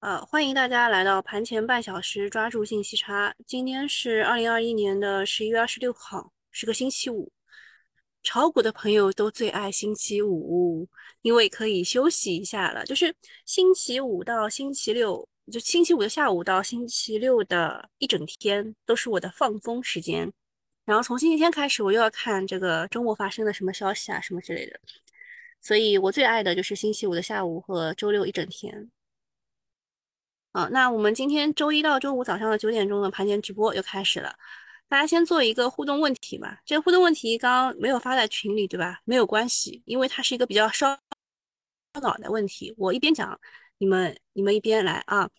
呃，欢迎大家来到盘前半小时，抓住信息差。今天是二零二一年的十一月二十六号，是个星期五。炒股的朋友都最爱星期五，因为可以休息一下了。就是星期五到星期六，就星期五的下午到星期六的一整天，都是我的放风时间。然后从星期天开始，我又要看这个周末发生的什么消息啊，什么之类的。所以我最爱的就是星期五的下午和周六一整天。啊，那我们今天周一到周五早上的九点钟的盘前直播又开始了，大家先做一个互动问题吧。这个互动问题刚刚没有发在群里，对吧？没有关系，因为它是一个比较烧脑的问题。我一边讲，你们你们一边来啊。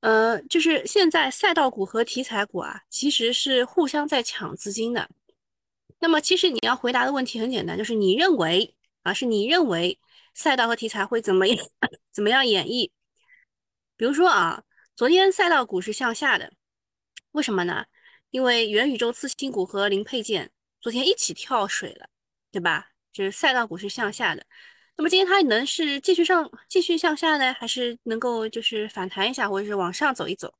呃，就是现在赛道股和题材股啊，其实是互相在抢资金的。那么其实你要回答的问题很简单，就是你认为啊，是你认为赛道和题材会怎么样 怎么样演绎？比如说啊，昨天赛道股是向下的，为什么呢？因为元宇宙次新股和零配件昨天一起跳水了，对吧？就是赛道股是向下的。那么今天它能是继续上、继续向下呢，还是能够就是反弹一下，或者是往上走一走？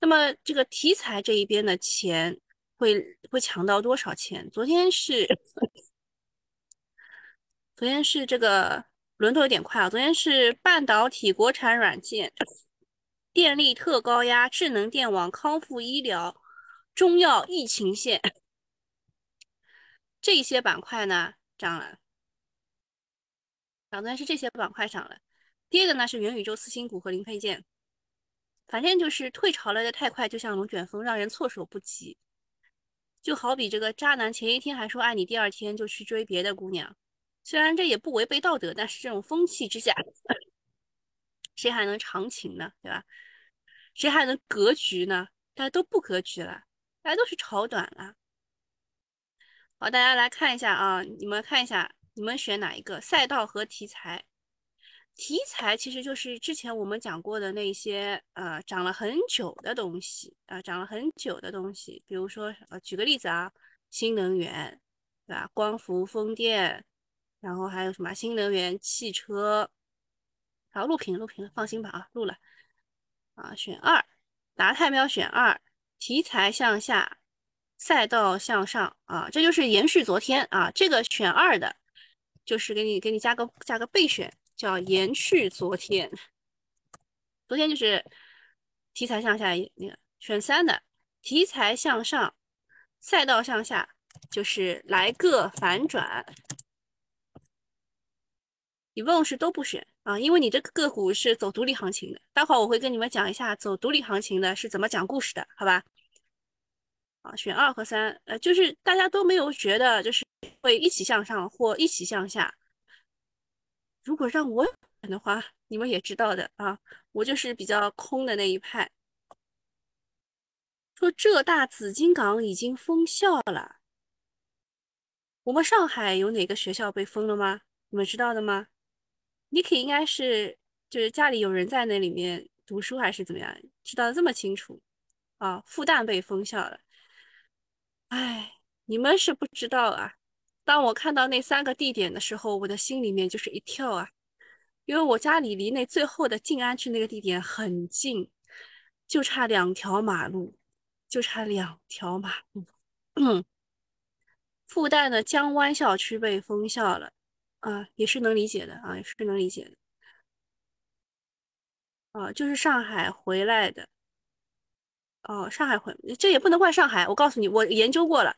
那么这个题材这一边的钱会会抢到多少钱？昨天是 昨天是这个。轮头有点快啊！昨天是半导体、国产软件、电力、特高压、智能电网、康复医疗、中药、疫情线这些板块呢涨了。涨的是这些板块涨了，跌的呢是元宇宙、次新股和零配件。反正就是退潮来的太快，就像龙卷风，让人措手不及。就好比这个渣男前一天还说爱你，第二天就去追别的姑娘。虽然这也不违背道德，但是这种风气之下，谁还能长情呢？对吧？谁还能格局呢？大家都不格局了，大家都是炒短了。好，大家来看一下啊，你们看一下，你们选哪一个赛道和题材？题材其实就是之前我们讲过的那些呃涨了很久的东西啊，涨了很久的东西，比如说呃，举个例子啊，新能源，对吧？光伏、风电。然后还有什么新能源汽车？好，录屏录屏了，放心吧啊，录了啊，选二，达泰喵选二，题材向下，赛道向上啊，这就是延续昨天啊，这个选二的，就是给你给你加个加个备选，叫延续昨天，昨天就是题材向下那个选三的，题材向上，赛道向下，就是来个反转。你问是都不选啊，因为你这个个股是走独立行情的。待会儿我会跟你们讲一下走独立行情的是怎么讲故事的，好吧？啊，选二和三，呃，就是大家都没有觉得就是会一起向上或一起向下。如果让我选的话，你们也知道的啊，我就是比较空的那一派。说浙大紫金港已经封校了，我们上海有哪个学校被封了吗？你们知道的吗？Niki 应该是就是家里有人在那里面读书还是怎么样，知道的这么清楚啊？复旦被封校了，哎，你们是不知道啊。当我看到那三个地点的时候，我的心里面就是一跳啊，因为我家里离那最后的静安区那个地点很近，就差两条马路，就差两条马路。复旦的江湾校区被封校了。啊，也是能理解的啊，也是能理解的。啊，就是上海回来的。哦，上海回，这也不能怪上海。我告诉你，我研究过了，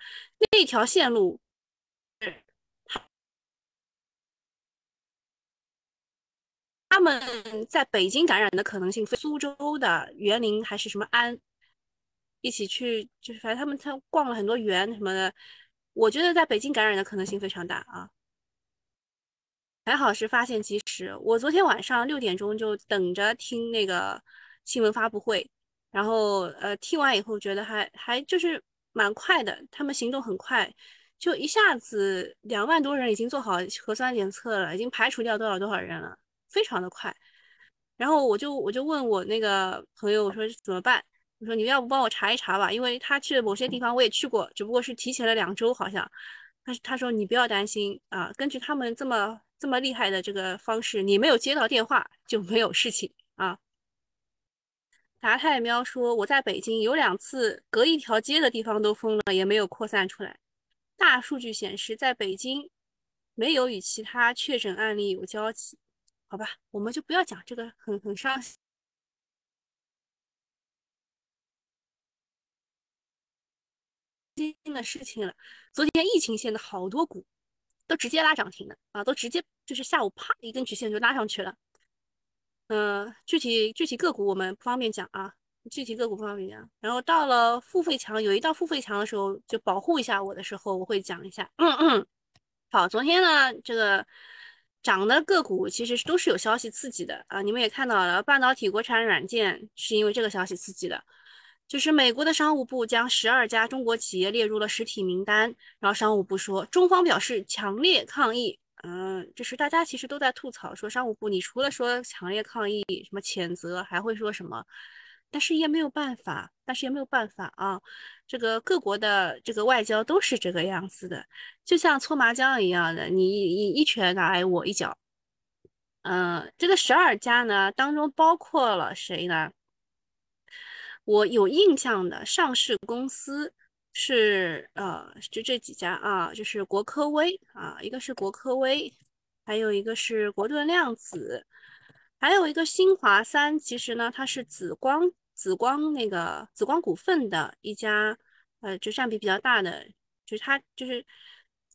那条线路，他们在北京感染的可能性，苏州的园林还是什么安，一起去，就是反正他们他逛了很多园什么的，我觉得在北京感染的可能性非常大啊。还好是发现及时。我昨天晚上六点钟就等着听那个新闻发布会，然后呃听完以后觉得还还就是蛮快的，他们行动很快，就一下子两万多人已经做好核酸检测了，已经排除掉多少多少人了，非常的快。然后我就我就问我那个朋友，我说怎么办？我说你要不帮我查一查吧，因为他去的某些地方我也去过，只不过是提前了两周好像。他他说你不要担心啊，根据他们这么。这么厉害的这个方式，你没有接到电话就没有事情啊。达太喵说我在北京有两次隔一条街的地方都封了，也没有扩散出来。大数据显示，在北京没有与其他确诊案例有交集。好吧，我们就不要讲这个很很伤心的事情了。昨天疫情线的好多股都直接拉涨停了啊，都直接就是下午啪一根曲线就拉上去了。嗯，具体具体个股我们不方便讲啊，具体个股不方便讲。然后到了付费墙，有一道付费墙的时候，就保护一下我的时候，我会讲一下。嗯嗯，好，昨天呢，这个涨的个股其实都是有消息刺激的啊，你们也看到了，半导体、国产软件是因为这个消息刺激的，就是美国的商务部将十二家中国企业列入了实体名单，然后商务部说，中方表示强烈抗议。嗯，就是大家其实都在吐槽说，商务部你除了说强烈抗议、什么谴责，还会说什么？但是也没有办法，但是也没有办法啊。这个各国的这个外交都是这个样子的，就像搓麻将一样的，你你一拳打来我一脚。嗯，这个十二家呢当中包括了谁呢？我有印象的上市公司。是呃，就这几家啊，就是国科微啊，一个是国科微，还有一个是国盾量子，还有一个新华三。其实呢，它是紫光紫光那个紫光股份的一家，呃，就占比比较大的，就是它就是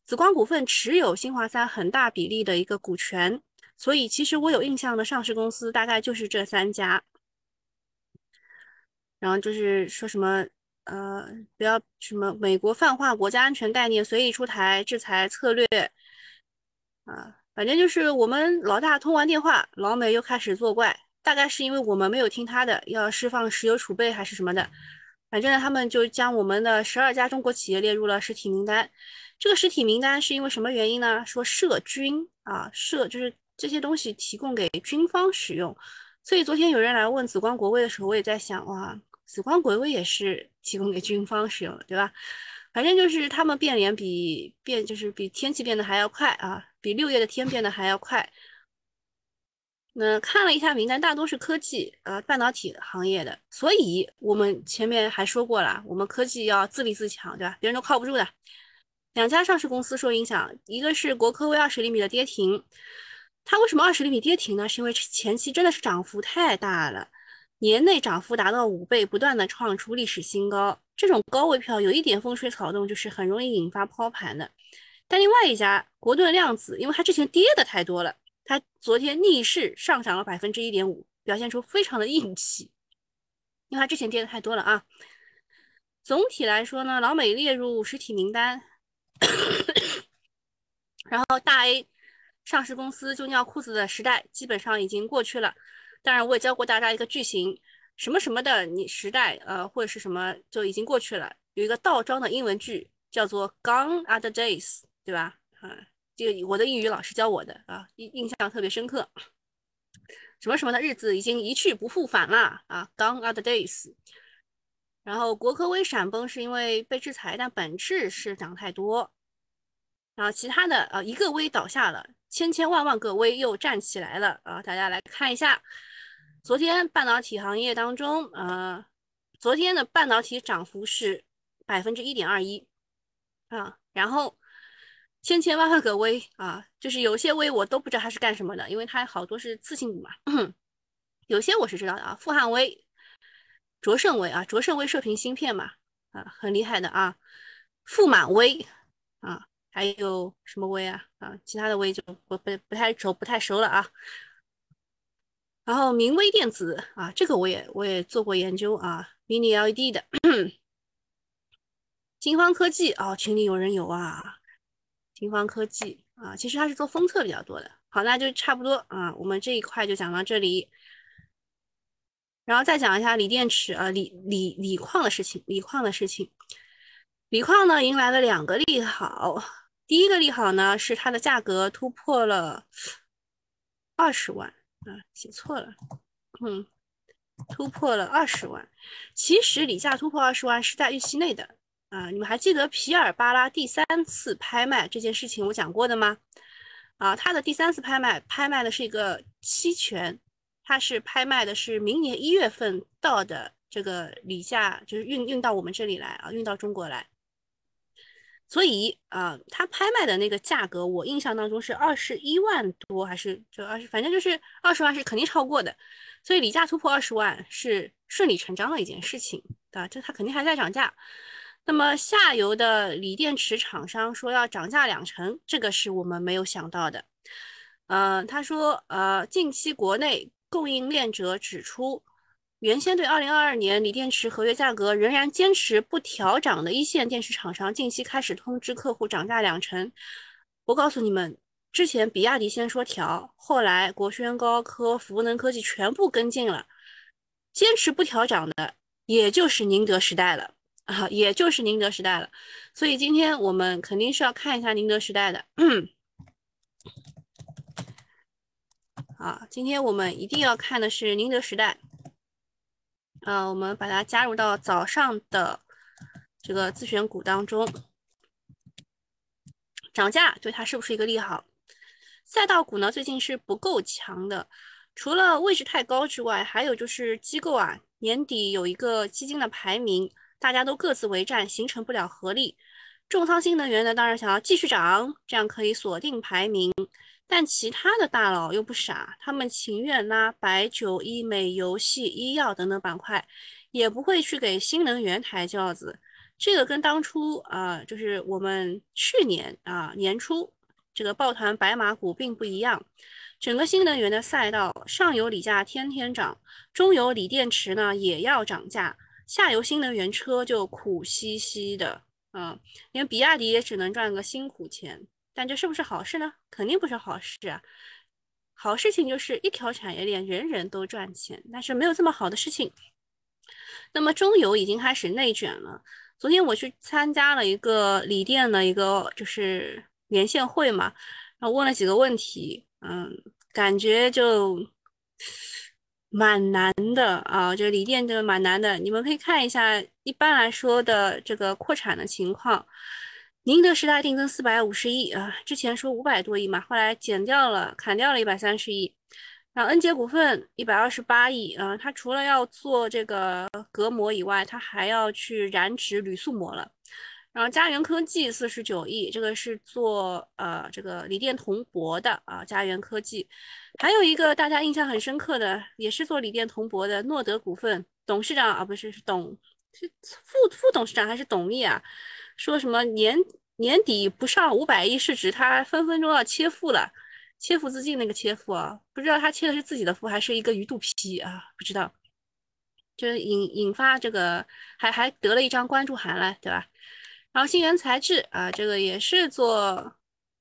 紫光股份持有新华三很大比例的一个股权，所以其实我有印象的上市公司大概就是这三家，然后就是说什么。呃，不要什么美国泛化国家安全概念随意出台制裁策略啊，反正就是我们老大通完电话，老美又开始作怪，大概是因为我们没有听他的，要释放石油储备还是什么的，反正呢他们就将我们的十二家中国企业列入了实体名单。这个实体名单是因为什么原因呢？说涉军啊，涉就是这些东西提供给军方使用，所以昨天有人来问紫光国威的时候，我也在想哇。紫光国威也是提供给军方使用的，对吧？反正就是他们变脸比变就是比天气变得还要快啊，比六月的天变得还要快。那看了一下名单，大多是科技呃半导体行业的，所以我们前面还说过了，我们科技要自立自强，对吧？别人都靠不住的。两家上市公司受影响，一个是国科微二十厘米的跌停，它为什么二十厘米跌停呢？是因为前期真的是涨幅太大了。年内涨幅达到五倍，不断的创出历史新高。这种高位票有一点风吹草动，就是很容易引发抛盘的。但另外一家国盾量子，因为它之前跌的太多了，它昨天逆势上涨了百分之一点五，表现出非常的硬气。因为它之前跌的太多了啊。总体来说呢，老美列入实体名单，然后大 A 上市公司就尿裤子的时代基本上已经过去了。当然，我也教过大家一个句型，什么什么的，你时代呃或者是什么就已经过去了。有一个倒装的英文句叫做 gone other days，对吧？啊，这个我的英语老师教我的啊，印印象特别深刻。什么什么的日子已经一去不复返了啊，gone other days。然后国科微闪崩是因为被制裁，但本质是涨太多。然后其他的啊一个微倒下了。千千万万个微又站起来了啊！大家来看一下，昨天半导体行业当中，呃，昨天的半导体涨幅是百分之一点二一啊。然后千千万万个微啊，就是有些微我都不知道它是干什么的，因为它好多是次性股嘛。有些我是知道的啊，富汉微、卓胜微啊，卓胜微射频芯片嘛，啊，很厉害的啊，富满微啊。还有什么微啊？啊，其他的微就不不不太熟，不太熟了啊。然后明微电子啊，这个我也我也做过研究啊，mini LED 的。金方科技啊，群里有人有啊。金方科技啊，其实它是做封测比较多的。好，那就差不多啊，我们这一块就讲到这里。然后再讲一下锂电池啊，锂锂锂矿的事情，锂矿的事情。锂矿呢，迎来了两个利好。第一个利好呢，是它的价格突破了二十万啊，写错了，嗯，突破了二十万。其实锂价突破二十万是在预期内的啊。你们还记得皮尔巴拉第三次拍卖这件事情我讲过的吗？啊，他的第三次拍卖拍卖的是一个期权，他是拍卖的是明年一月份到的这个锂价，就是运运到我们这里来啊，运到中国来。所以啊，它拍卖的那个价格，我印象当中是二十一万多，还是就二十，反正就是二十万是肯定超过的。所以锂价突破二十万是顺理成章的一件事情，对吧？这它肯定还在涨价。那么下游的锂电池厂商说要涨价两成，这个是我们没有想到的。呃，他说，呃，近期国内供应链者指出。原先对二零二二年锂电池合约价格仍然坚持不调涨的一线电池厂商，近期开始通知客户涨价两成。我告诉你们，之前比亚迪先说调，后来国轩高科、孚能科技全部跟进了，坚持不调涨的，也就是宁德时代了啊，也就是宁德时代了。所以今天我们肯定是要看一下宁德时代的。啊，今天我们一定要看的是宁德时代。啊，我们把它加入到早上的这个自选股当中。涨价对它是不是一个利好？赛道股呢，最近是不够强的，除了位置太高之外，还有就是机构啊，年底有一个基金的排名，大家都各自为战，形成不了合力。重仓新能源呢，当然想要继续涨，这样可以锁定排名。但其他的大佬又不傻，他们情愿拉白酒、医美、游戏、医药等等板块，也不会去给新能源抬轿子。这个跟当初啊，就是我们去年啊年初这个抱团白马股并不一样。整个新能源的赛道，上游锂价天天涨，中游锂电池呢也要涨价，下游新能源车就苦兮兮的啊，连比亚迪也只能赚个辛苦钱。但这是不是好事呢？肯定不是好事啊！好事情就是一条产业链人人都赚钱，但是没有这么好的事情。那么中游已经开始内卷了。昨天我去参加了一个锂电的一个就是连线会嘛，然后问了几个问题，嗯，感觉就蛮难的啊，就锂电就蛮难的。你们可以看一下一般来说的这个扩产的情况。宁德时代定增四百五十亿啊，之前说五百多亿嘛，后来减掉了，砍掉了一百三十亿。然后恩捷股份一百二十八亿啊，它除了要做这个隔膜以外，它还要去燃脂铝塑膜了。然后嘉元科技四十九亿，这个是做呃这个锂电铜箔的啊，嘉元科技。还有一个大家印象很深刻的，也是做锂电铜箔的诺德股份董事长啊，不是是董是副副董事长还是董秘啊？说什么年年底不上五百亿市值，他分分钟要切腹了，切腹自尽那个切腹啊，不知道他切的是自己的腹还是一个鱼肚皮啊？不知道，就是引引发这个还还得了一张关注函了，对吧？然后新源材质啊，这个也是做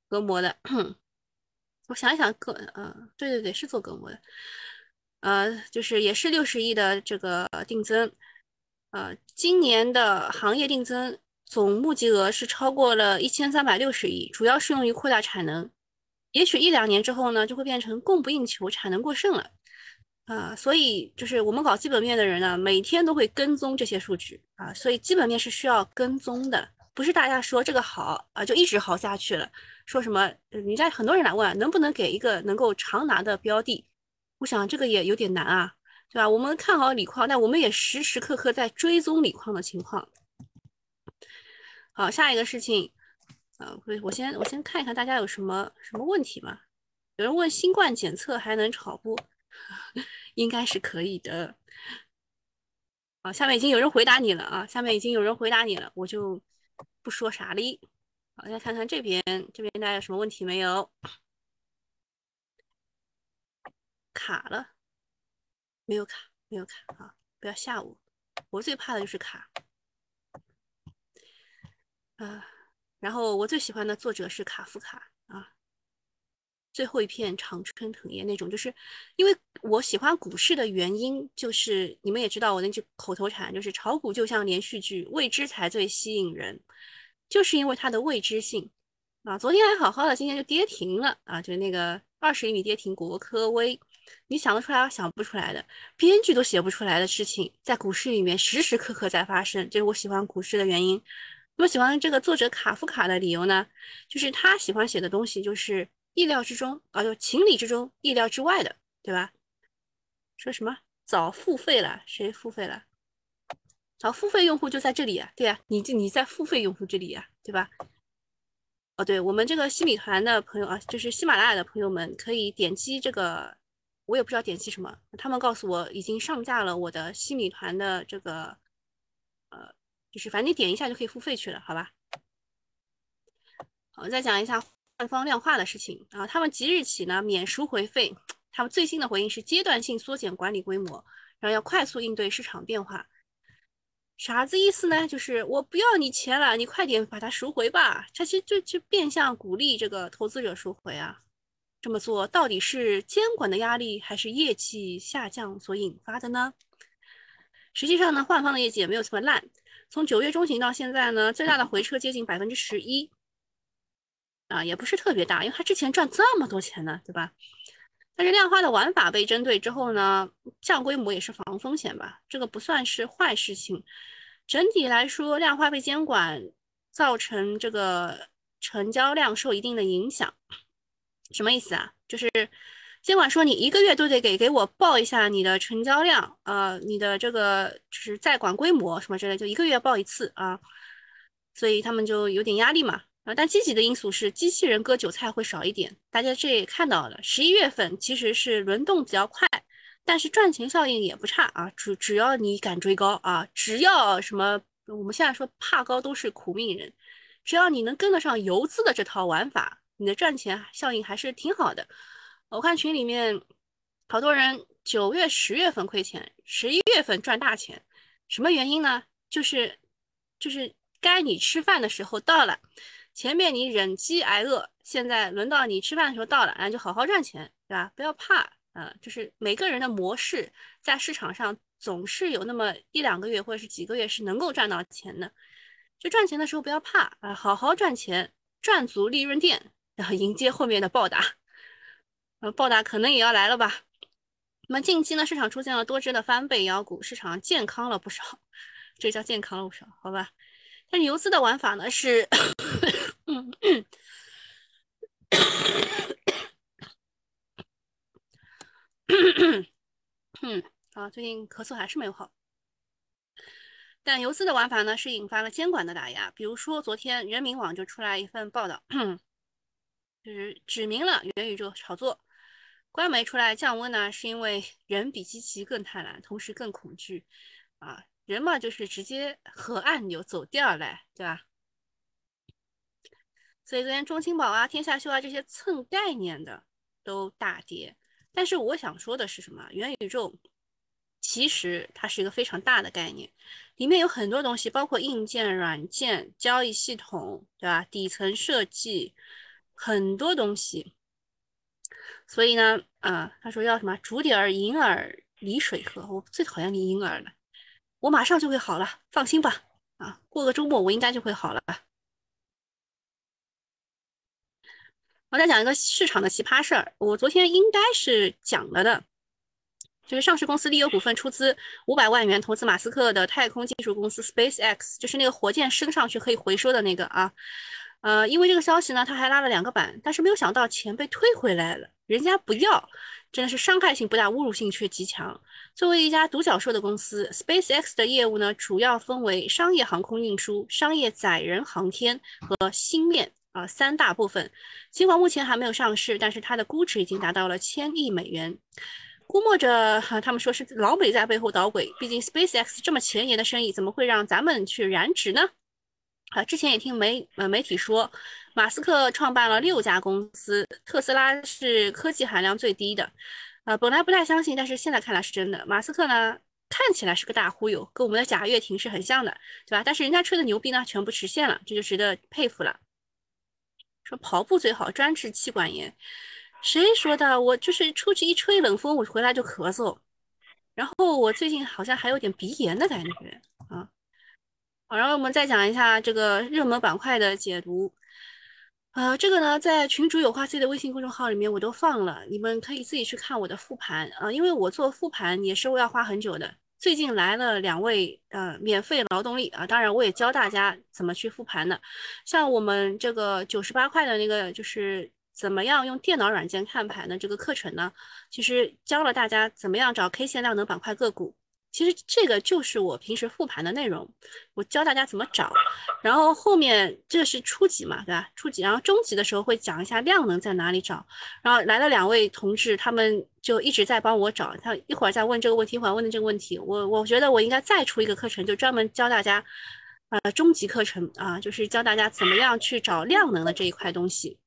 隔膜的，我想一想，隔嗯，对对对，是做隔膜的，呃，就是也是六十亿的这个定增，呃，今年的行业定增。总募集额是超过了一千三百六十亿，主要是用于扩大产能。也许一两年之后呢，就会变成供不应求，产能过剩了。啊，所以就是我们搞基本面的人呢，每天都会跟踪这些数据啊。所以基本面是需要跟踪的，不是大家说这个好啊就一直好下去了。说什么？人家很多人来问，能不能给一个能够长拿的标的？我想这个也有点难啊，对吧？我们看好锂矿，但我们也时时刻刻在追踪锂矿的情况。好，下一个事情，呃，我先我先看一看大家有什么什么问题吗？有人问新冠检测还能炒不？应该是可以的。好，下面已经有人回答你了啊，下面已经有人回答你了，我就不说啥了。好，再看看这边，这边大家有什么问题没有？卡了？没有卡，没有卡啊！不要吓我，我最怕的就是卡。啊，然后我最喜欢的作者是卡夫卡啊，最后一片常春藤叶那种，就是因为我喜欢股市的原因，就是你们也知道我那句口头禅，就是炒股就像连续剧，未知才最吸引人，就是因为它的未知性啊。昨天还好好的，今天就跌停了啊，就是那个二十厘米跌停，国科威，你想得出来，想不出来的，编剧都写不出来的事情，在股市里面时时刻刻在发生，这是我喜欢股市的原因。我喜欢这个作者卡夫卡的理由呢，就是他喜欢写的东西就是意料之中啊，就情理之中、意料之外的，对吧？说什么早付费了？谁付费了？早付费用户就在这里啊，对啊，你你在付费用户这里呀，对吧？哦，对我们这个西米团的朋友啊，就是喜马拉雅的朋友们，可以点击这个，我也不知道点击什么，他们告诉我已经上架了我的西米团的这个，呃，就是反正你点一下就可以付费去了，好吧？好，再讲一下换方量化的事情啊，他们即日起呢免赎回费，他们最新的回应是阶段性缩减管理规模，然后要快速应对市场变化。啥子意思呢？就是我不要你钱了，你快点把它赎回吧。这其实就就变相鼓励这个投资者赎回啊。这么做到底是监管的压力，还是业绩下降所引发的呢？实际上呢，换方的业绩也没有这么烂。从九月中旬到现在呢，最大的回撤接近百分之十一，啊，也不是特别大，因为它之前赚这么多钱呢，对吧？但是量化的玩法被针对之后呢，降规模也是防风险吧，这个不算是坏事情。整体来说，量化被监管造成这个成交量受一定的影响，什么意思啊？就是监管说你一个月都得给给我报一下你的成交量，呃，你的这个就是在管规模什么之类，就一个月报一次啊，所以他们就有点压力嘛。啊，但积极的因素是机器人割韭菜会少一点。大家这也看到了，十一月份其实是轮动比较快，但是赚钱效应也不差啊。只只要你敢追高啊，只要什么我们现在说怕高都是苦命人，只要你能跟得上游资的这套玩法，你的赚钱效应还是挺好的。我看群里面好多人九月、十月份亏钱，十一月份赚大钱，什么原因呢？就是就是该你吃饭的时候到了。前面你忍饥挨饿，现在轮到你吃饭的时候到了，那就好好赚钱，对吧？不要怕，呃，就是每个人的模式在市场上总是有那么一两个月或者是几个月是能够赚到钱的，就赚钱的时候不要怕啊，好好赚钱，赚足利润垫，然后迎接后面的暴打，呃，暴打可能也要来了吧？那么近期呢，市场出现了多只的翻倍妖股，市场健康了不少，这叫健康了不少，好吧？但是游资的玩法呢是。嗯，啊，最近咳嗽还是没有好。但游资的玩法呢，是引发了监管的打压。比如说，昨天人民网就出来一份报道，就是指明了元宇宙炒作。官媒出来降温呢，是因为人比机器更贪婪，同时更恐惧。啊，人嘛，就是直接和按钮走调来，对吧？所以昨天中青宝啊、天下秀啊这些蹭概念的都大跌，但是我想说的是什么？元宇宙其实它是一个非常大的概念，里面有很多东西，包括硬件、软件、交易系统，对吧？底层设计很多东西。所以呢，啊，他说要什么竹底儿银耳梨水喝，我最讨厌离银耳了。我马上就会好了，放心吧。啊，过个周末我应该就会好了。我再讲一个市场的奇葩事儿，我昨天应该是讲了的，就是上市公司利优股份出资五百万元投资马斯克的太空技术公司 SpaceX，就是那个火箭升上去可以回收的那个啊，呃，因为这个消息呢，他还拉了两个板，但是没有想到钱被退回来了，人家不要，真的是伤害性不大，侮辱性却极强。作为一家独角兽的公司，SpaceX 的业务呢，主要分为商业航空运输、商业载人航天和星链。啊，三大部分，尽管目前还没有上市，但是它的估值已经达到了千亿美元。估摸着，他们说是老美在背后捣鬼。毕竟 SpaceX 这么前沿的生意，怎么会让咱们去染指呢？啊，之前也听媒呃媒体说，马斯克创办了六家公司，特斯拉是科技含量最低的。呃，本来不太相信，但是现在看来是真的。马斯克呢，看起来是个大忽悠，跟我们的贾跃亭是很像的，对吧？但是人家吹的牛逼呢，全部实现了，这就值得佩服了。说跑步最好专治气管炎，谁说的？我就是出去一吹冷风，我回来就咳嗽。然后我最近好像还有点鼻炎的感觉。好，然后我们再讲一下这个热门板块的解读。呃，这个呢，在群主有话 C 的微信公众号里面我都放了，你们可以自己去看我的复盘啊，因为我做复盘也是要花很久的。最近来了两位呃免费劳动力啊，当然我也教大家怎么去复盘的。像我们这个九十八块的那个就是怎么样用电脑软件看盘的这个课程呢，其实教了大家怎么样找 K 线量能板块个股。其实这个就是我平时复盘的内容，我教大家怎么找。然后后面这是初级嘛，对吧？初级，然后中级的时候会讲一下量能在哪里找。然后来了两位同志，他们就一直在帮我找。他一会儿在问这个问题，一会儿问的这个问题。我我觉得我应该再出一个课程，就专门教大家，呃，中级课程啊，就是教大家怎么样去找量能的这一块东西。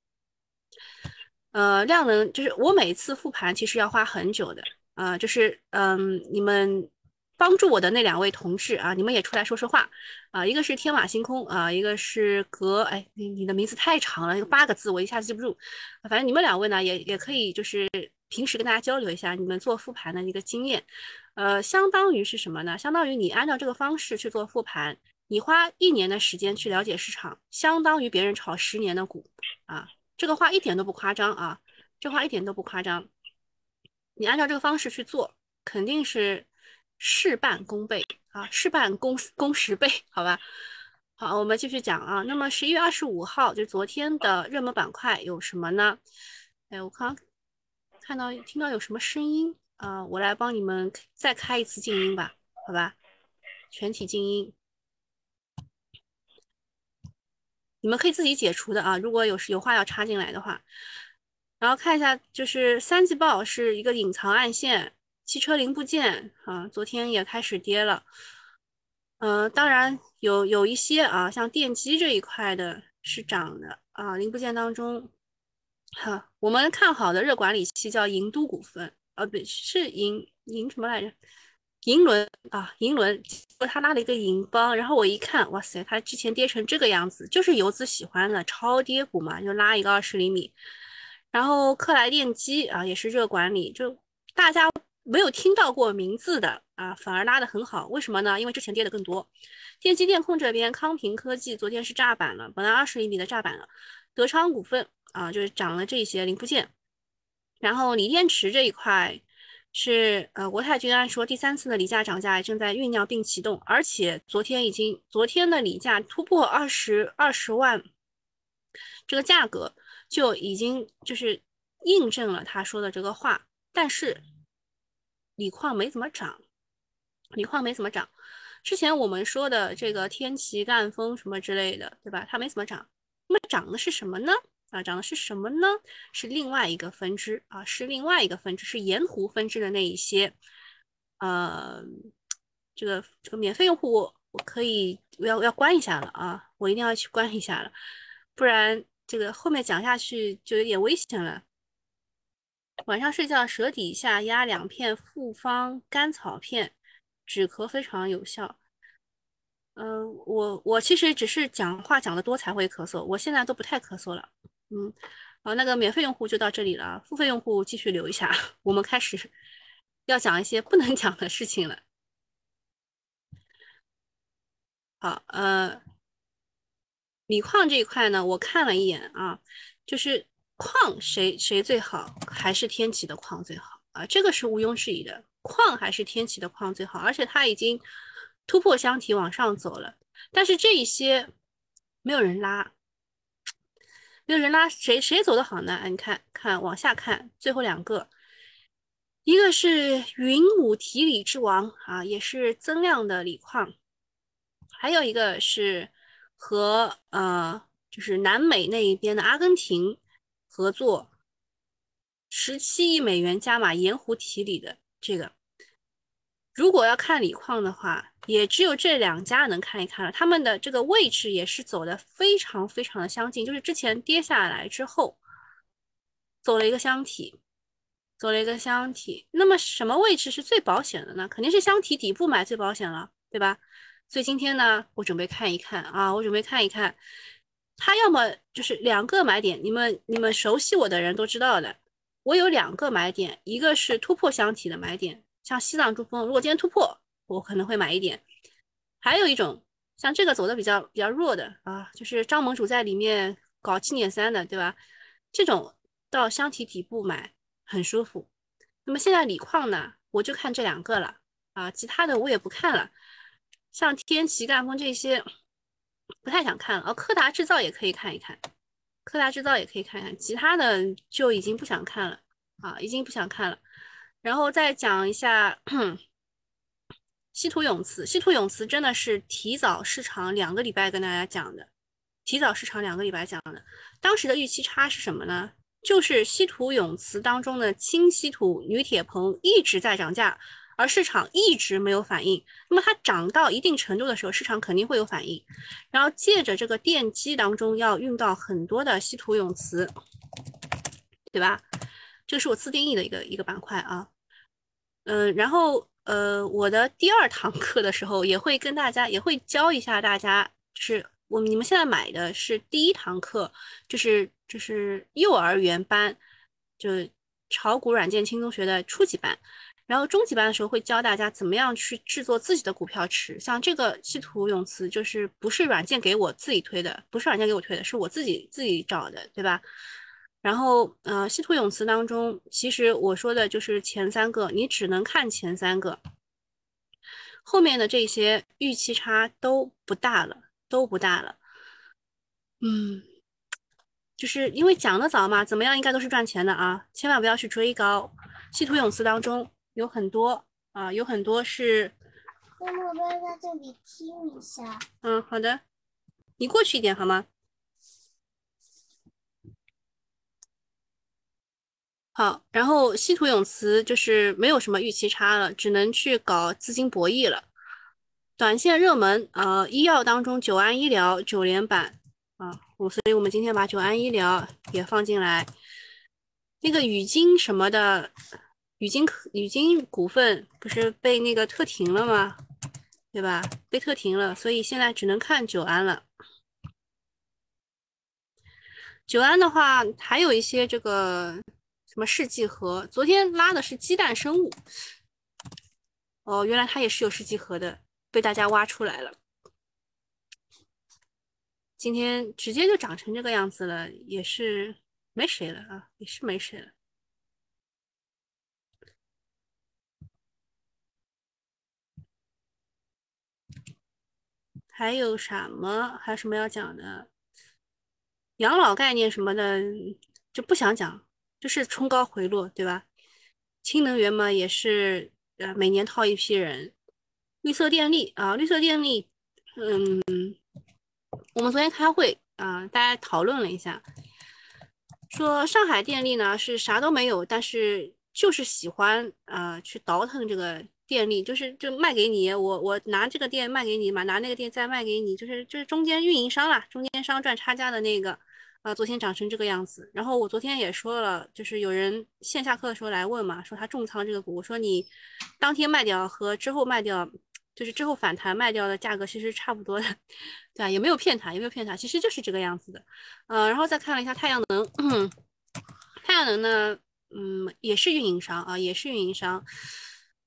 呃，量能就是我每次复盘其实要花很久的啊，就是嗯，你们。帮助我的那两位同志啊，你们也出来说说话啊！一个是天马行空啊，一个是格哎，你你的名字太长了，有八个字我一下子记不住。反正你们两位呢，也也可以就是平时跟大家交流一下你们做复盘的一个经验。呃，相当于是什么呢？相当于你按照这个方式去做复盘，你花一年的时间去了解市场，相当于别人炒十年的股啊！这个话一点都不夸张啊，这话一点都不夸张。你按照这个方式去做，肯定是。事半功倍啊，事半功功十倍，好吧。好，我们继续讲啊。那么十一月二十五号，就昨天的热门板块有什么呢？哎，我刚看到听到有什么声音啊，我来帮你们再开一次静音吧，好吧，全体静音。你们可以自己解除的啊，如果有有话要插进来的话。然后看一下，就是三季报是一个隐藏暗线。汽车零部件啊，昨天也开始跌了。呃，当然有有一些啊，像电机这一块的是涨的啊。零部件当中，哈，我们看好的热管理器叫银都股份，啊，不，是银银什么来着？银轮啊，银轮，他拉了一个银帮，然后我一看，哇塞，它之前跌成这个样子，就是游资喜欢的超跌股嘛，就拉一个二十厘米。然后克莱电机啊，也是热管理，就大家。没有听到过名字的啊，反而拉得很好，为什么呢？因为之前跌的更多。电机电控这边，康平科技昨天是炸板了，本来二十厘米的炸板了。德昌股份啊，就是涨了这些零部件。然后锂电池这一块是呃，国泰君安说第三次的锂价涨价正在酝酿并启动，而且昨天已经昨天的锂价突破二十二十万，这个价格就已经就是印证了他说的这个话，但是。锂矿没怎么涨，锂矿没怎么涨。之前我们说的这个天齐、赣锋什么之类的，对吧？它没怎么涨。那么涨的是什么呢？啊，涨的是什么呢？是另外一个分支啊，是另外一个分支，是盐湖分支的那一些。呃，这个这个免费用户，我可以我要要关一下了啊，我一定要去关一下了，不然这个后面讲下去就有点危险了。晚上睡觉，舌底下压两片复方甘草片，止咳非常有效。嗯，我我其实只是讲话讲的多才会咳嗽，我现在都不太咳嗽了。嗯，好，那个免费用户就到这里了，付费用户继续留一下。我们开始 要讲一些不能讲的事情了。好，呃，锂矿这一块呢，我看了一眼啊，就是。矿谁谁最好？还是天齐的矿最好啊？这个是毋庸置疑的，矿还是天齐的矿最好，而且它已经突破箱体往上走了。但是这一些没有人拉，没有人拉，谁谁走的好呢？你看看往下看，最后两个，一个是云母提锂之王啊，也是增量的锂矿，还有一个是和呃，就是南美那一边的阿根廷。合作十七亿美元加码盐湖提锂的这个，如果要看锂矿的话，也只有这两家能看一看了。他们的这个位置也是走的非常非常的相近，就是之前跌下来之后走了一个箱体，走了一个箱体。那么什么位置是最保险的呢？肯定是箱体底部买最保险了，对吧？所以今天呢，我准备看一看啊，我准备看一看。它要么就是两个买点，你们你们熟悉我的人都知道的，我有两个买点，一个是突破箱体的买点，像西藏珠峰，如果今天突破，我可能会买一点；还有一种像这个走的比较比较弱的啊，就是张盟主在里面搞七点三的，对吧？这种到箱体底部买很舒服。那么现在锂矿呢，我就看这两个了啊，其他的我也不看了，像天齐、赣锋这些。不太想看了，哦，柯达制造也可以看一看，科达制造也可以看看，其他的就已经不想看了啊，已经不想看了。然后再讲一下稀土永磁，稀土永磁真的是提早市场两个礼拜跟大家讲的，提早市场两个礼拜讲的。当时的预期差是什么呢？就是稀土永磁当中的氢稀土、铝铁硼一直在涨价，而市场一直没有反应。那么它涨到一定程度的时候，市场肯定会有反应。然后借着这个电机当中要用到很多的稀土永磁，对吧？这是我自定义的一个一个板块啊。嗯，然后呃，我的第二堂课的时候也会跟大家也会教一下大家，就是我你们现在买的是第一堂课，就是就是幼儿园班，就炒股软件轻松学的初级班。然后中级班的时候会教大家怎么样去制作自己的股票池，像这个稀土永磁就是不是软件给我自己推的，不是软件给我推的，是我自己自己找的，对吧？然后，呃，稀土永磁当中，其实我说的就是前三个，你只能看前三个，后面的这些预期差都不大了，都不大了。嗯，就是因为讲的早嘛，怎么样应该都是赚钱的啊，千万不要去追高。稀土永磁当中有很多啊，有很多是。妈妈，我在这里听一下。嗯，好的，你过去一点好吗？好，然后稀土永磁就是没有什么预期差了，只能去搞资金博弈了。短线热门，呃，医药当中九安医疗九连板啊，我所以我们今天把九安医疗也放进来。那个宇晶什么的，宇晶科宇晶股份不是被那个特停了吗？对吧？被特停了，所以现在只能看九安了。九安的话，还有一些这个。什么试剂盒？昨天拉的是鸡蛋生物，哦，原来它也是有试剂盒的，被大家挖出来了。今天直接就长成这个样子了，也是没谁了啊，也是没谁了。还有什么？还有什么要讲的？养老概念什么的就不想讲。就是冲高回落，对吧？氢能源嘛，也是呃每年套一批人。绿色电力啊，绿色电力，嗯，我们昨天开会啊，大家讨论了一下，说上海电力呢是啥都没有，但是就是喜欢啊去倒腾这个电力，就是就卖给你，我我拿这个电卖给你嘛，拿那个电再卖给你，就是就是中间运营商啦，中间商赚差价的那个。啊，昨天涨成这个样子，然后我昨天也说了，就是有人线下课的时候来问嘛，说他重仓这个股，我说你当天卖掉和之后卖掉，就是之后反弹卖掉的价格其实差不多的，对吧？也没有骗他，也没有骗他，其实就是这个样子的。呃，然后再看了一下太阳能，太阳能呢，嗯，也是运营商啊，也是运营商。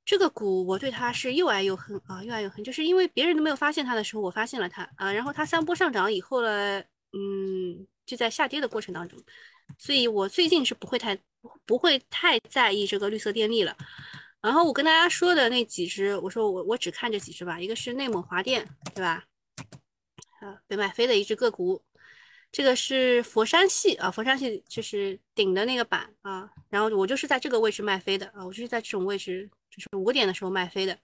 这个股我对它是又爱又恨啊，又爱又恨，就是因为别人都没有发现它的时候，我发现了它啊，然后它三波上涨以后呢，嗯。就在下跌的过程当中，所以我最近是不会太不会太在意这个绿色电力了。然后我跟大家说的那几只，我说我我只看这几只吧，一个是内蒙华电，对吧？啊，被买飞的一只个股。这个是佛山系啊，佛山系就是顶的那个板啊。然后我就是在这个位置卖飞的啊，我就是在这种位置，就是五点的时候卖飞的。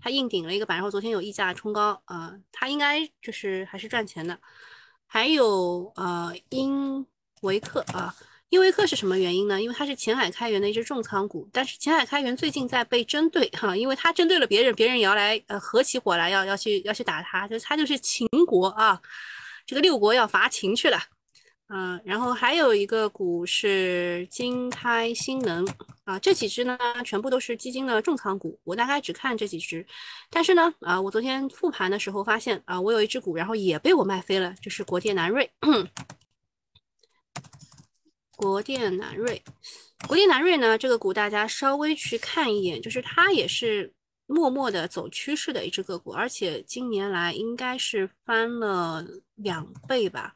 它硬顶了一个板，然后昨天有溢价冲高啊，它应该就是还是赚钱的。还有呃，英维克啊，英维克是什么原因呢？因为它是前海开源的一只重仓股，但是前海开源最近在被针对哈，因为它针对了别人，别人也要来呃合起伙来要要去要去打它，就是它就是秦国啊，这个六国要伐秦去了。嗯，然后还有一个股是金开新能啊，这几只呢全部都是基金的重仓股，我大概只看这几只。但是呢，啊，我昨天复盘的时候发现啊，我有一只股，然后也被我卖飞了，就是国电南瑞。国电南瑞，国电南瑞呢，这个股大家稍微去看一眼，就是它也是默默的走趋势的一只个股，而且今年来应该是翻了两倍吧。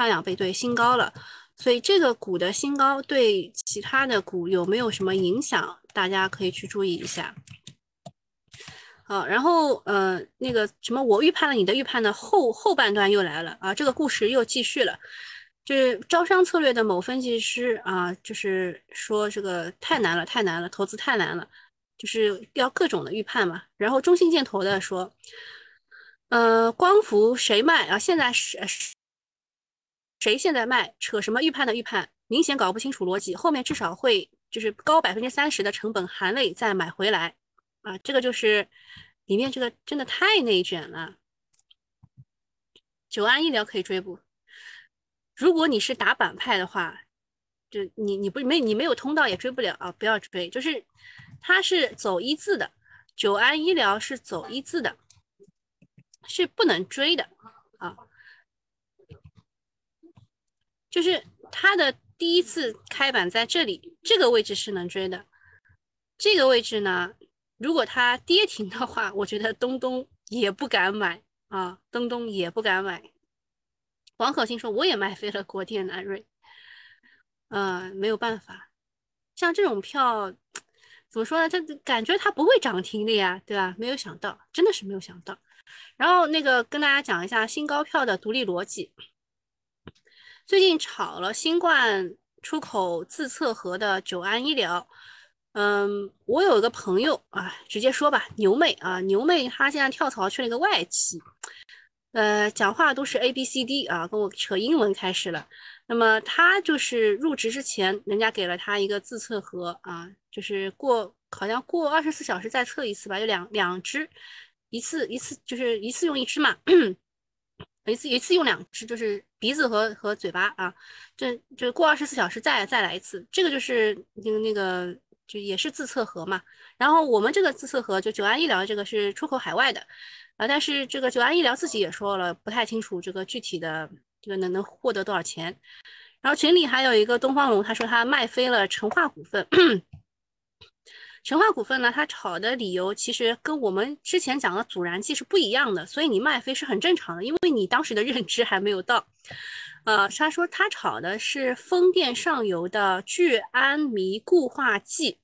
翻两倍，对新高了，所以这个股的新高对其他的股有没有什么影响？大家可以去注意一下。好，然后呃，那个什么，我预判了你的预判的后后半段又来了啊，这个故事又继续了。就是招商策略的某分析师啊，就是说这个太难了，太难了，投资太难了，就是要各种的预判嘛。然后中信建投的说，呃，光伏谁卖啊？现在是谁现在卖？扯什么预判的预判？明显搞不清楚逻辑，后面至少会就是高百分之三十的成本含泪再买回来啊！这个就是里面这个真的太内卷了。九安医疗可以追不？如果你是打板派的话，就你你不没你没有通道也追不了啊！不要追，就是它是走一字的，九安医疗是走一字的，是不能追的啊！就是它的。第一次开板在这里，这个位置是能追的。这个位置呢，如果它跌停的话，我觉得东东也不敢买啊，东东也不敢买。王可欣说：“我也卖飞了国电南瑞。”呃，没有办法，像这种票，怎么说呢？这感觉它不会涨停的呀，对吧？没有想到，真的是没有想到。然后那个跟大家讲一下新高票的独立逻辑。最近炒了新冠出口自测盒的九安医疗，嗯，我有一个朋友啊，直接说吧，牛妹啊，牛妹她现在跳槽去了一个外企，呃，讲话都是 A B C D 啊，跟我扯英文开始了。那么她就是入职之前，人家给了她一个自测盒啊，就是过好像过二十四小时再测一次吧，有两两只，一次一次就是一次用一只嘛。一次一次用两只，就是鼻子和和嘴巴啊，这就过二十四小时再再来一次，这个就是那个那个就也是自测盒嘛。然后我们这个自测盒就九安医疗这个是出口海外的啊，但是这个九安医疗自己也说了不太清楚这个具体的这个能能获得多少钱。然后群里还有一个东方龙，他说他卖飞了成化股份。神话股份呢，它炒的理由其实跟我们之前讲的阻燃剂是不一样的，所以你卖飞是很正常的，因为你当时的认知还没有到。呃，他说他炒的是风电上游的聚氨醚固化剂，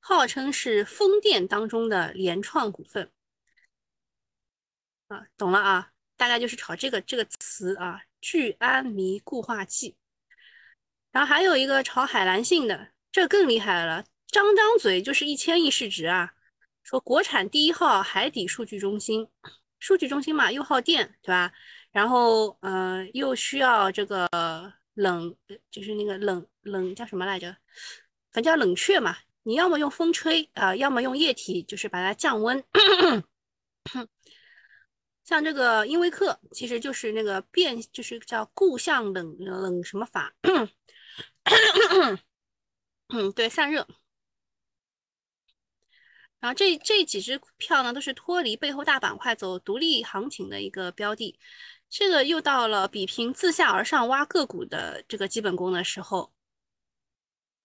号称是风电当中的联创股份。啊，懂了啊，大概就是炒这个这个词啊，聚氨醚固化剂。然后还有一个炒海蓝性的。这更厉害了，张张嘴就是一千亿市值啊！说国产第一号海底数据中心，数据中心嘛，又耗电，对吧？然后，呃，又需要这个冷，就是那个冷冷叫什么来着？反正叫冷却嘛。你要么用风吹啊，要么用液体，就是把它降温。像这个英威克，其实就是那个变，就是叫固相冷冷什么法。嗯，对，散热。然后这这几只票呢，都是脱离背后大板块走独立行情的一个标的。这个又到了比拼自下而上挖个股的这个基本功的时候。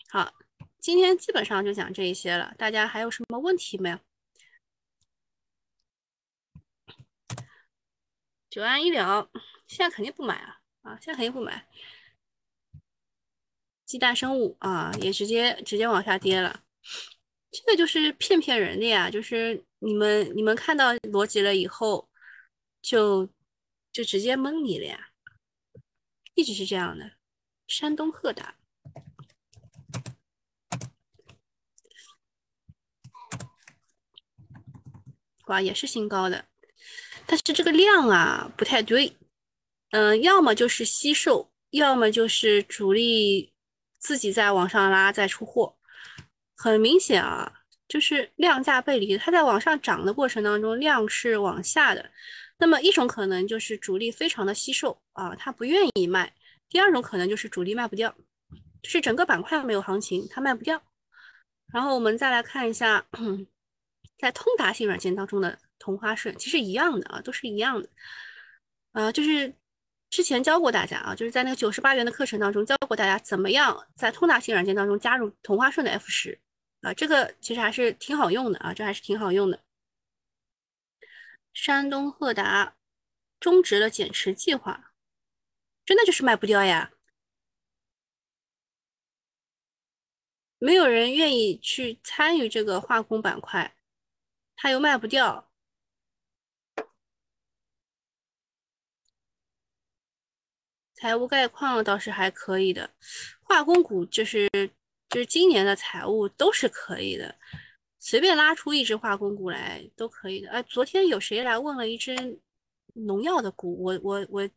好，今天基本上就讲这一些了，大家还有什么问题没有？九安医疗现在肯定不买啊，啊，现在肯定不买。鸡蛋生物啊，也直接直接往下跌了，这个就是骗骗人的呀，就是你们你们看到逻辑了以后，就就直接蒙你了呀，一直是这样的。山东赫达，哇，也是新高的，但是这个量啊不太对，嗯，要么就是惜售，要么就是主力。自己在往上拉再出货，很明显啊，就是量价背离。它在往上涨的过程当中，量是往下的。那么一种可能就是主力非常的惜售啊，他不愿意卖；第二种可能就是主力卖不掉，就是整个板块没有行情，它卖不掉。然后我们再来看一下，在通达系软件当中的同花顺，其实一样的啊，都是一样的，啊，就是。之前教过大家啊，就是在那个九十八元的课程当中教过大家怎么样在通达信软件当中加入同花顺的 F 十啊，这个其实还是挺好用的啊，这还是挺好用的。山东赫达终止了减持计划，真的就是卖不掉呀，没有人愿意去参与这个化工板块，它又卖不掉。财务概况倒是还可以的，化工股就是就是今年的财务都是可以的，随便拉出一只化工股来都可以的。哎，昨天有谁来问了一只农药的股？我我我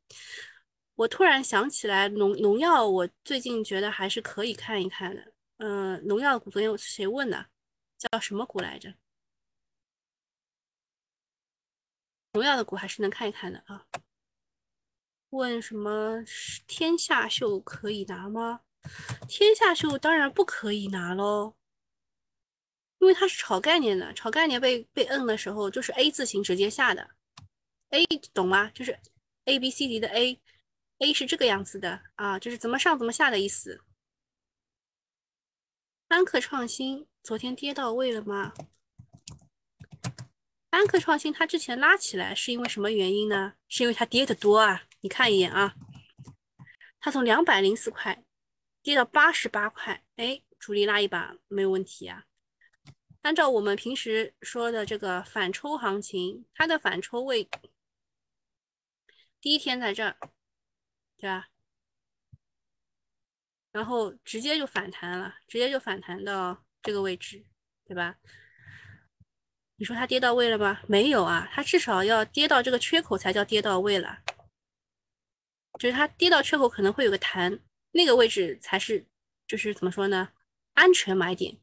我突然想起来，农农药我最近觉得还是可以看一看的。嗯，农药股昨天谁问的？叫什么股来着？农药的股还是能看一看的啊。问什么天下秀可以拿吗？天下秀当然不可以拿喽，因为它是炒概念的，炒概念被被摁的时候就是 A 字形直接下的，A 懂吗？就是 A B C D 的 A，A 是这个样子的啊，就是怎么上怎么下的意思。安克创新昨天跌到位了吗？安克创新它之前拉起来是因为什么原因呢？是因为它跌的多啊！你看一眼啊，它从两百零四块跌到八十八块，哎，主力拉一把没有问题啊。按照我们平时说的这个反抽行情，它的反抽位第一天在这儿，对吧？然后直接就反弹了，直接就反弹到这个位置，对吧？你说它跌到位了吗？没有啊，它至少要跌到这个缺口才叫跌到位了。就是它跌到缺口可能会有个弹，那个位置才是，就是怎么说呢？安全买点。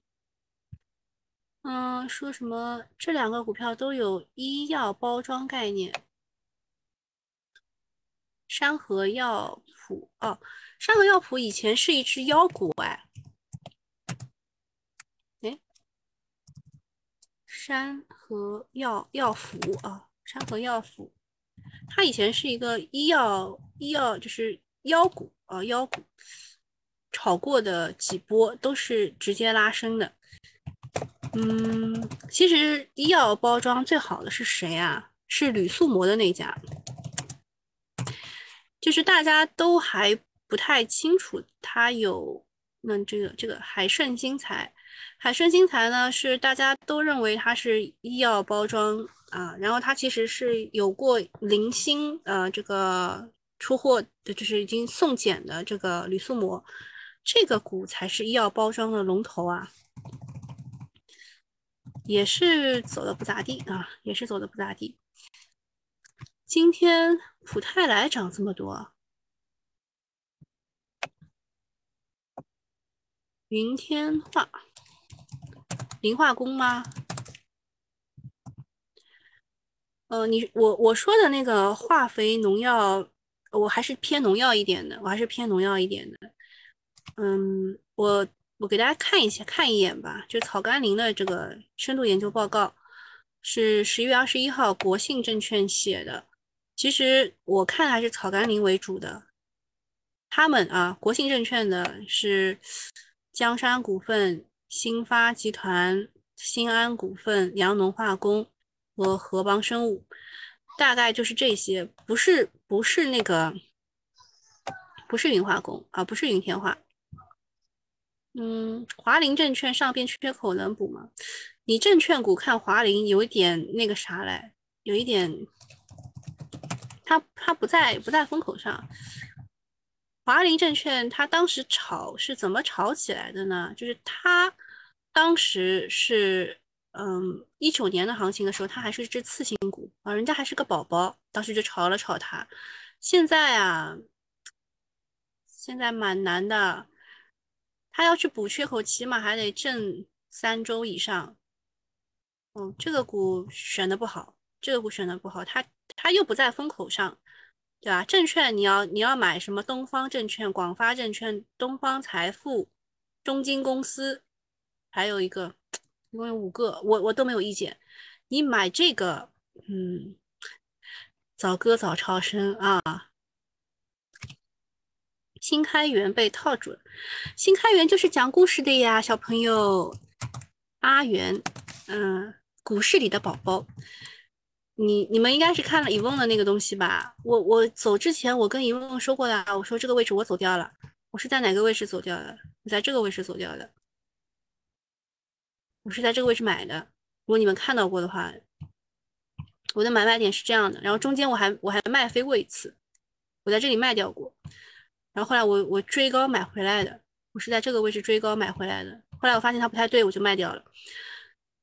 嗯，说什么这两个股票都有医药包装概念。山河药普哦，山河药普以前是一只妖股哎。哎山河药药服啊，山河药服，它以前是一个医药医药，就是妖股啊，妖股炒过的几波都是直接拉升的。嗯，其实医药包装最好的是谁啊？是铝塑膜的那家，就是大家都还不太清楚，它有那这个这个海顺精材。海顺新材呢，是大家都认为它是医药包装啊，然后它其实是有过零星呃这个出货的，就是已经送检的这个铝塑膜，这个股才是医药包装的龙头啊，也是走的不咋地啊，也是走的不咋地。今天普泰来涨这么多，云天化。磷化工吗？呃，你我我说的那个化肥农药，我还是偏农药一点的，我还是偏农药一点的。嗯，我我给大家看一下，看一眼吧。就草甘膦的这个深度研究报告，是十一月二十一号国信证券写的。其实我看还是草甘膦为主的。他们啊，国信证券的是江山股份。新发集团、新安股份、阳农化工和合邦生物，大概就是这些，不是不是那个，不是云化工啊，不是云天化。嗯，华林证券上边缺口能补吗？你证券股看华林有一点那个啥来，有一点，它它不在不在风口上。华林证券，它当时炒是怎么炒起来的呢？就是它当时是，嗯，一九年的行情的时候，它还是一只次新股啊，人家还是个宝宝，当时就炒了炒它。现在啊，现在蛮难的，它要去补缺口，起码还得挣三周以上。嗯，这个股选的不好，这个股选的不好，它它又不在风口上。对吧？证券你要你要买什么？东方证券、广发证券、东方财富、中金公司，还有一个，一共有五个，我我都没有意见。你买这个，嗯，早割早超生啊！新开源被套住了，新开源就是讲故事的呀，小朋友。阿元，嗯，股市里的宝宝。你你们应该是看了以梦的那个东西吧？我我走之前，我跟以梦说过的，我说这个位置我走掉了，我是在哪个位置走掉的？我在这个位置走掉的，我是在这个位置买的。如果你们看到过的话，我的买卖点是这样的。然后中间我还我还卖飞过一次，我在这里卖掉过。然后后来我我追高买回来的，我是在这个位置追高买回来的。后来我发现它不太对，我就卖掉了。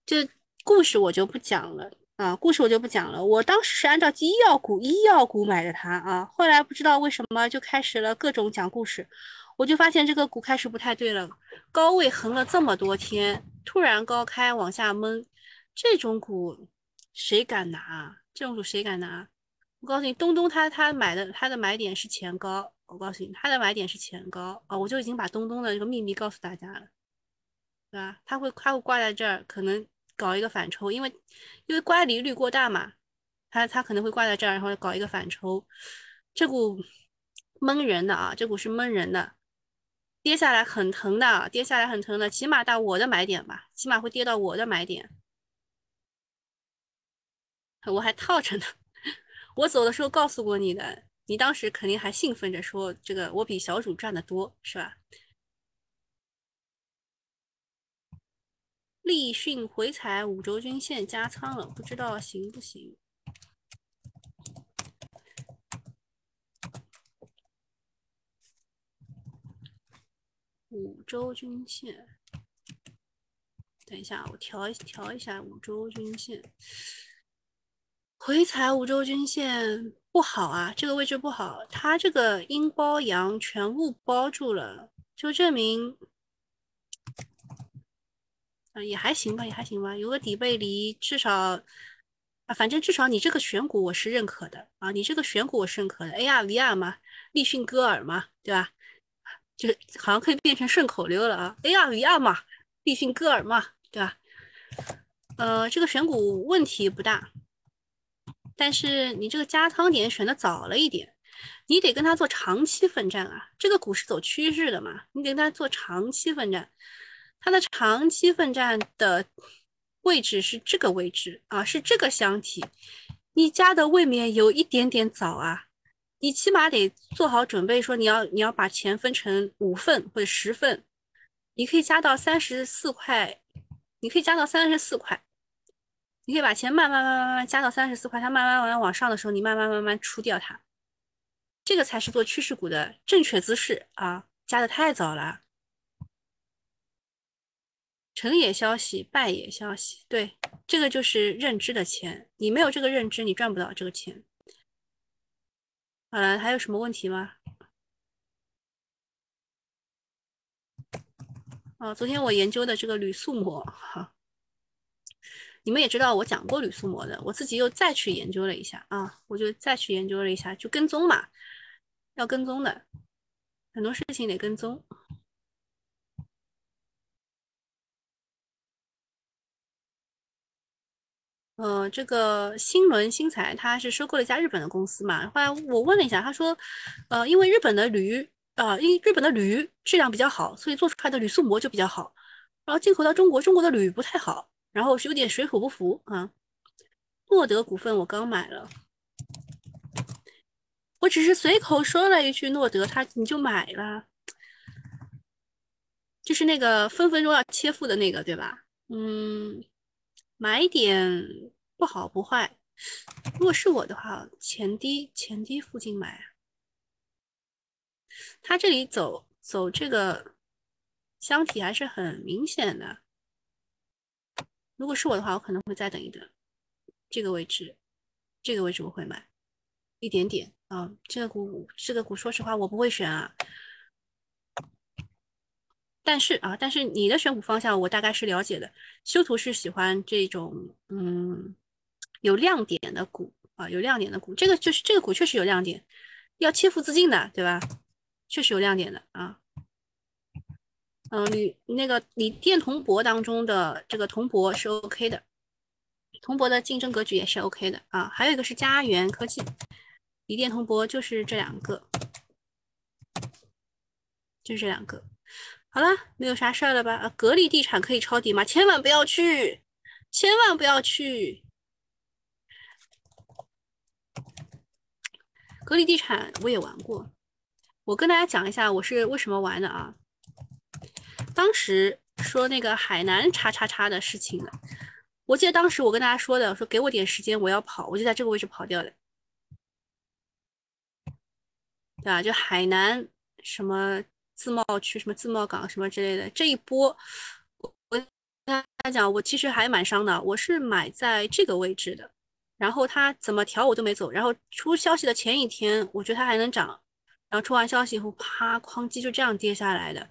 这故事我就不讲了啊，故事我就不讲了。我当时是按照医药股、医药股买的它啊，后来不知道为什么就开始了各种讲故事，我就发现这个股开始不太对了。高位横了这么多天，突然高开往下闷，这种股谁敢拿？这种股谁敢拿？我告诉你，东东他他买的他的买点是前高。我告诉你，他的买点是前高啊！我就已经把东东的这个秘密告诉大家了，对吧？他会他会挂在这儿，可能搞一个反抽，因为因为乖离率过大嘛，他他可能会挂在这儿，然后搞一个反抽。这股闷人的啊，这股是闷人的，跌下来很疼的，跌下来很疼的，起码到我的买点吧，起码会跌到我的买点。我还套着呢，我走的时候告诉过你的。你当时肯定还兴奋着说：“这个我比小主赚的多，是吧？”立讯回踩五周均线加仓了，不知道行不行？五周均线，等一下，我调一调一下五周均线，回踩五周均线。不好啊，这个位置不好，它这个阴包阳全部包住了，就证明，啊也还行吧，也还行吧，有个底背离，至少，啊反正至少你这个选股我是认可的啊，你这个选股我是认可的，ARVR 嘛，立讯歌尔嘛，对吧？就是好像可以变成顺口溜了啊，ARVR 嘛，立讯戈尔嘛，对吧？呃，这个选股问题不大。但是你这个加仓点选的早了一点，你得跟他做长期奋战啊！这个股是走趋势的嘛，你得跟他做长期奋战。它的长期奋战的位置是这个位置啊，是这个箱体。你加的未免有一点点早啊，你起码得做好准备，说你要你要把钱分成五份或者十份，你可以加到三十四块，你可以加到三十四块。你可以把钱慢慢慢慢慢慢加到三十四块，它慢慢慢慢往上的时候，你慢慢慢慢出掉它，这个才是做趋势股的正确姿势啊！加的太早了，成也消息，败也消息，对，这个就是认知的钱，你没有这个认知，你赚不到这个钱。好了，还有什么问题吗？哦，昨天我研究的这个铝塑膜，哈。你们也知道我讲过铝塑膜的，我自己又再去研究了一下啊，我就再去研究了一下，就跟踪嘛，要跟踪的，很多事情得跟踪。呃，这个新轮新材它是收购了一家日本的公司嘛，后来我问了一下，他说，呃，因为日本的铝啊，因日本的铝质量比较好，所以做出来的铝塑膜就比较好，然后进口到中国，中国的铝不太好。然后是有点水土不服啊。诺德股份我刚买了，我只是随口说了一句诺德，他你就买了，就是那个分分钟要切腹的那个，对吧？嗯，买点不好不坏。如果是我的话，前低前低附近买。它这里走走这个箱体还是很明显的。如果是我的话，我可能会再等一等。这个位置，这个位置我会买一点点啊。这个股，这个股，说实话我不会选啊。但是啊，但是你的选股方向我大概是了解的。修图是喜欢这种嗯有亮点的股啊，有亮点的股。这个就是这个股确实有亮点，要切腹自尽的，对吧？确实有亮点的啊。嗯，铝那个锂电铜箔当中的这个铜箔是 OK 的，铜箔的竞争格局也是 OK 的啊。还有一个是佳源科技，锂电铜箔就是这两个，就是这两个。好了，没有啥事儿了吧？啊格力地产可以抄底吗？千万不要去，千万不要去。格力地产我也玩过，我跟大家讲一下我是为什么玩的啊。当时说那个海南叉叉叉的事情了，我记得当时我跟大家说的，说给我点时间，我要跑，我就在这个位置跑掉了，对吧？就海南什么自贸区、什么自贸港什么之类的。这一波，我跟大家讲，我其实还蛮伤的。我是买在这个位置的，然后它怎么调我都没走。然后出消息的前一天，我觉得它还能涨，然后出完消息以后，啪，哐叽就这样跌下来的。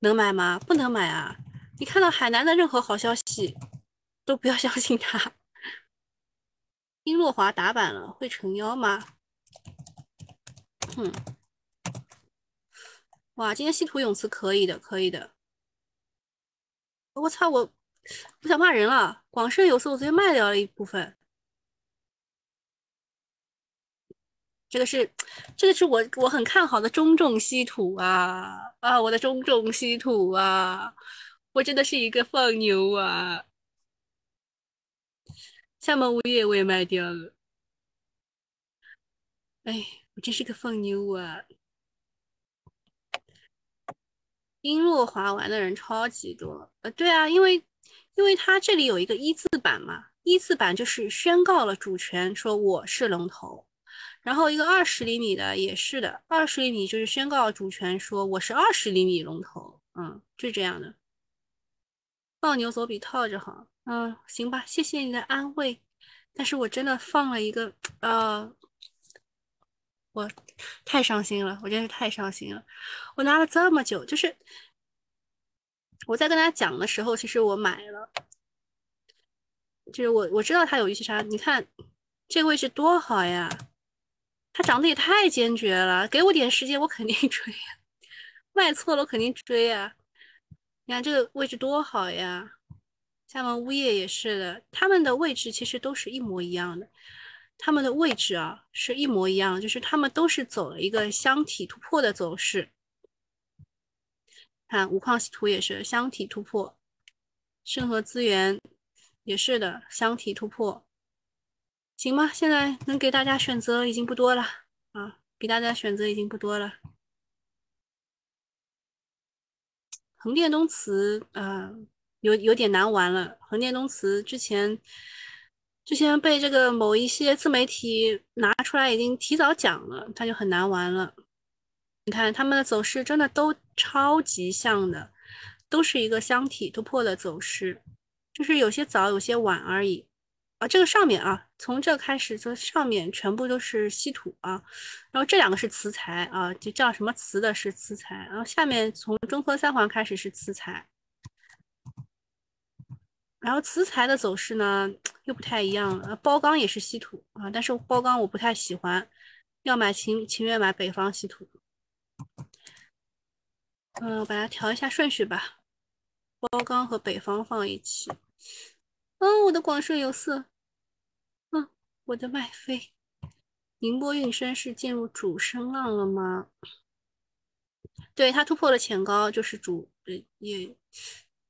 能买吗？不能买啊！你看到海南的任何好消息，都不要 相信它。英洛华打板了，会成妖吗？哼，哇，今天稀土永磁可以的，可以的。我操，我我想骂人了。广盛有色我直接卖掉了一部分。这个是，这个是我我很看好的中重稀土啊啊，我的中重稀土啊，我真的是一个放牛啊。厦门物业我也卖掉了，哎，我真是个放牛啊！璎珞华玩的人超级多，呃，对啊，因为因为它这里有一个一字板嘛，一字板就是宣告了主权，说我是龙头，然后一个二十厘米的也是的，二十厘米就是宣告主权，说我是二十厘米龙头，嗯，就这样的，放牛总比套着好。嗯，行吧，谢谢你的安慰，但是我真的放了一个，呃，我太伤心了，我真是太伤心了。我拿了这么久，就是我在跟大家讲的时候，其实我买了，就是我我知道它有预期差，你看这个位置多好呀，它涨得也太坚决了，给我点时间，我肯定 追呀，卖错了我肯定追呀，你看这个位置多好呀。厦门物业也是的，他们的位置其实都是一模一样的，他们的位置啊是一模一样，就是他们都是走了一个箱体突破的走势。看五矿稀土也是箱体突破，盛和资源也是的箱体突破，行吗？现在能给大家选择已经不多了啊，给大家选择已经不多了。横店东磁啊。有有点难玩了。横店东磁之前之前被这个某一些自媒体拿出来，已经提早讲了，它就很难玩了。你看他们的走势真的都超级像的，都是一个箱体突破的走势，就是有些早有些晚而已。啊，这个上面啊，从这开始，这上面全部都是稀土啊，然后这两个是磁材啊，就叫什么磁的是磁材，然后下面从中科三环开始是磁材。然后磁材的走势呢又不太一样了，包钢也是稀土啊，但是包钢我不太喜欢，要买情情愿买北方稀土。嗯，把它调一下顺序吧，包钢和北方放一起。嗯，我的广顺有色，嗯，我的麦飞，宁波运升是进入主升浪了吗？对，它突破了前高，就是主，也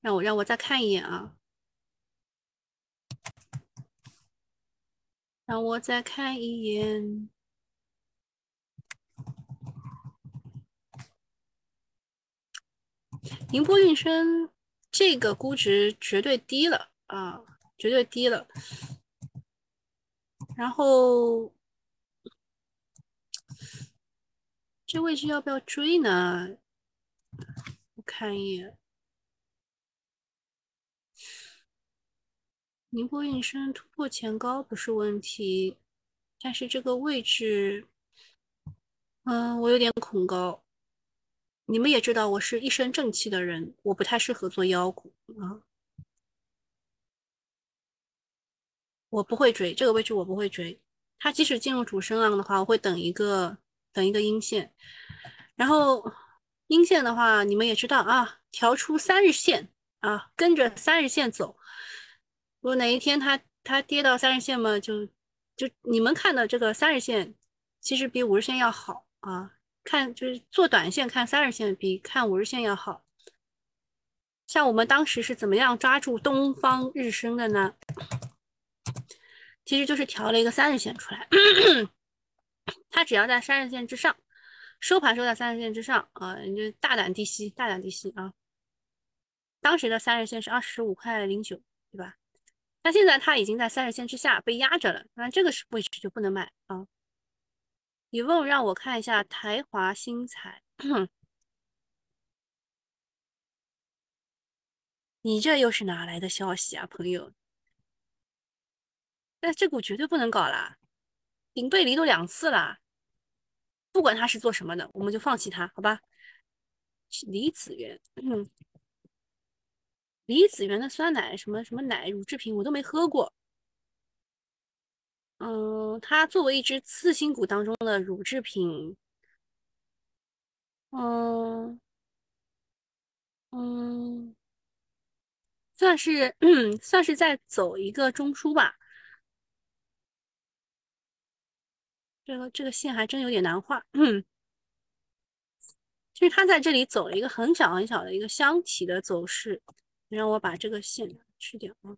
让我让我再看一眼啊。让我再看一眼，宁波运升这个估值绝对低了啊，绝对低了。然后这位置要不要追呢？我看一眼。宁波运升突破前高不是问题，但是这个位置，嗯，我有点恐高。你们也知道，我是一身正气的人，我不太适合做妖股啊。我不会追这个位置，我不会追。它即使进入主升浪的话，我会等一个等一个阴线。然后阴线的话，你们也知道啊，调出三日线啊，跟着三日线走。哪一天它它跌到三日线嘛，就就你们看的这个三日线，其实比五日线要好啊。看就是做短线看三日线比看五日线要好。像我们当时是怎么样抓住东方日升的呢？其实就是调了一个三日线出来，它只要在三日线之上，收盘收在三日线之上啊，你就大胆低吸，大胆低吸啊。当时的三日线是二十五块零九，对吧？那现在它已经在三十线之下被压着了，那这个位置就不能买啊。你问让我看一下台华新材，你这又是哪来的消息啊，朋友？那这股绝对不能搞啦，顶背离都两次了，不管他是做什么的，我们就放弃他，好吧？李子源，李子源的酸奶什么什么奶乳制品我都没喝过。嗯，它作为一只次新股当中的乳制品，嗯嗯，算是 算是在走一个中枢吧。这个这个线还真有点难画。嗯，其实它在这里走了一个很小很小的一个箱体的走势。让我把这个线去掉啊，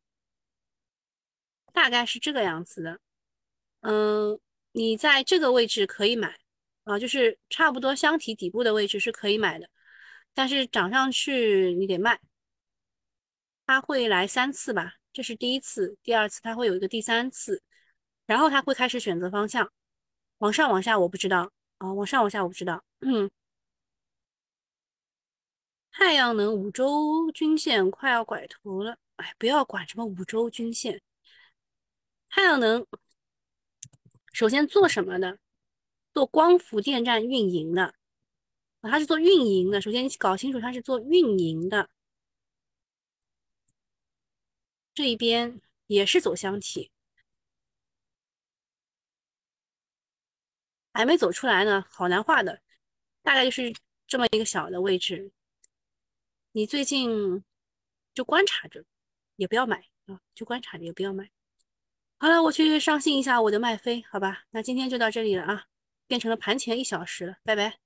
大概是这个样子的。嗯，你在这个位置可以买啊，就是差不多箱体底部的位置是可以买的，但是涨上去你得卖。它会来三次吧，这是第一次，第二次它会有一个第三次，然后它会开始选择方向，往上往下我不知道啊，往上往下我不知道。嗯，太阳能五周均线快要拐头了，哎，不要管什么五周均线，太阳能。首先做什么的？做光伏电站运营的，啊，他是做运营的。首先你搞清楚它是做运营的。这一边也是走箱体，还没走出来呢，好难画的。大概就是这么一个小的位置。你最近就观察着，也不要买啊，就观察着，也不要买。好了，我去上新一下我的麦飞，好吧？那今天就到这里了啊，变成了盘前一小时了，拜拜。